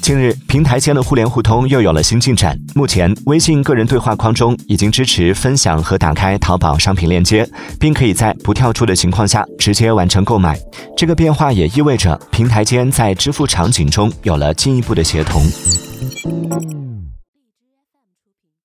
近日平台间的互联互通又有了新进展。目前微信个人对话框中已经支持分享和打开淘宝商品链接并可以在不跳出的情况下直接完成购买。这个变化也意味着平台间在支付场景中有了进一步的协同。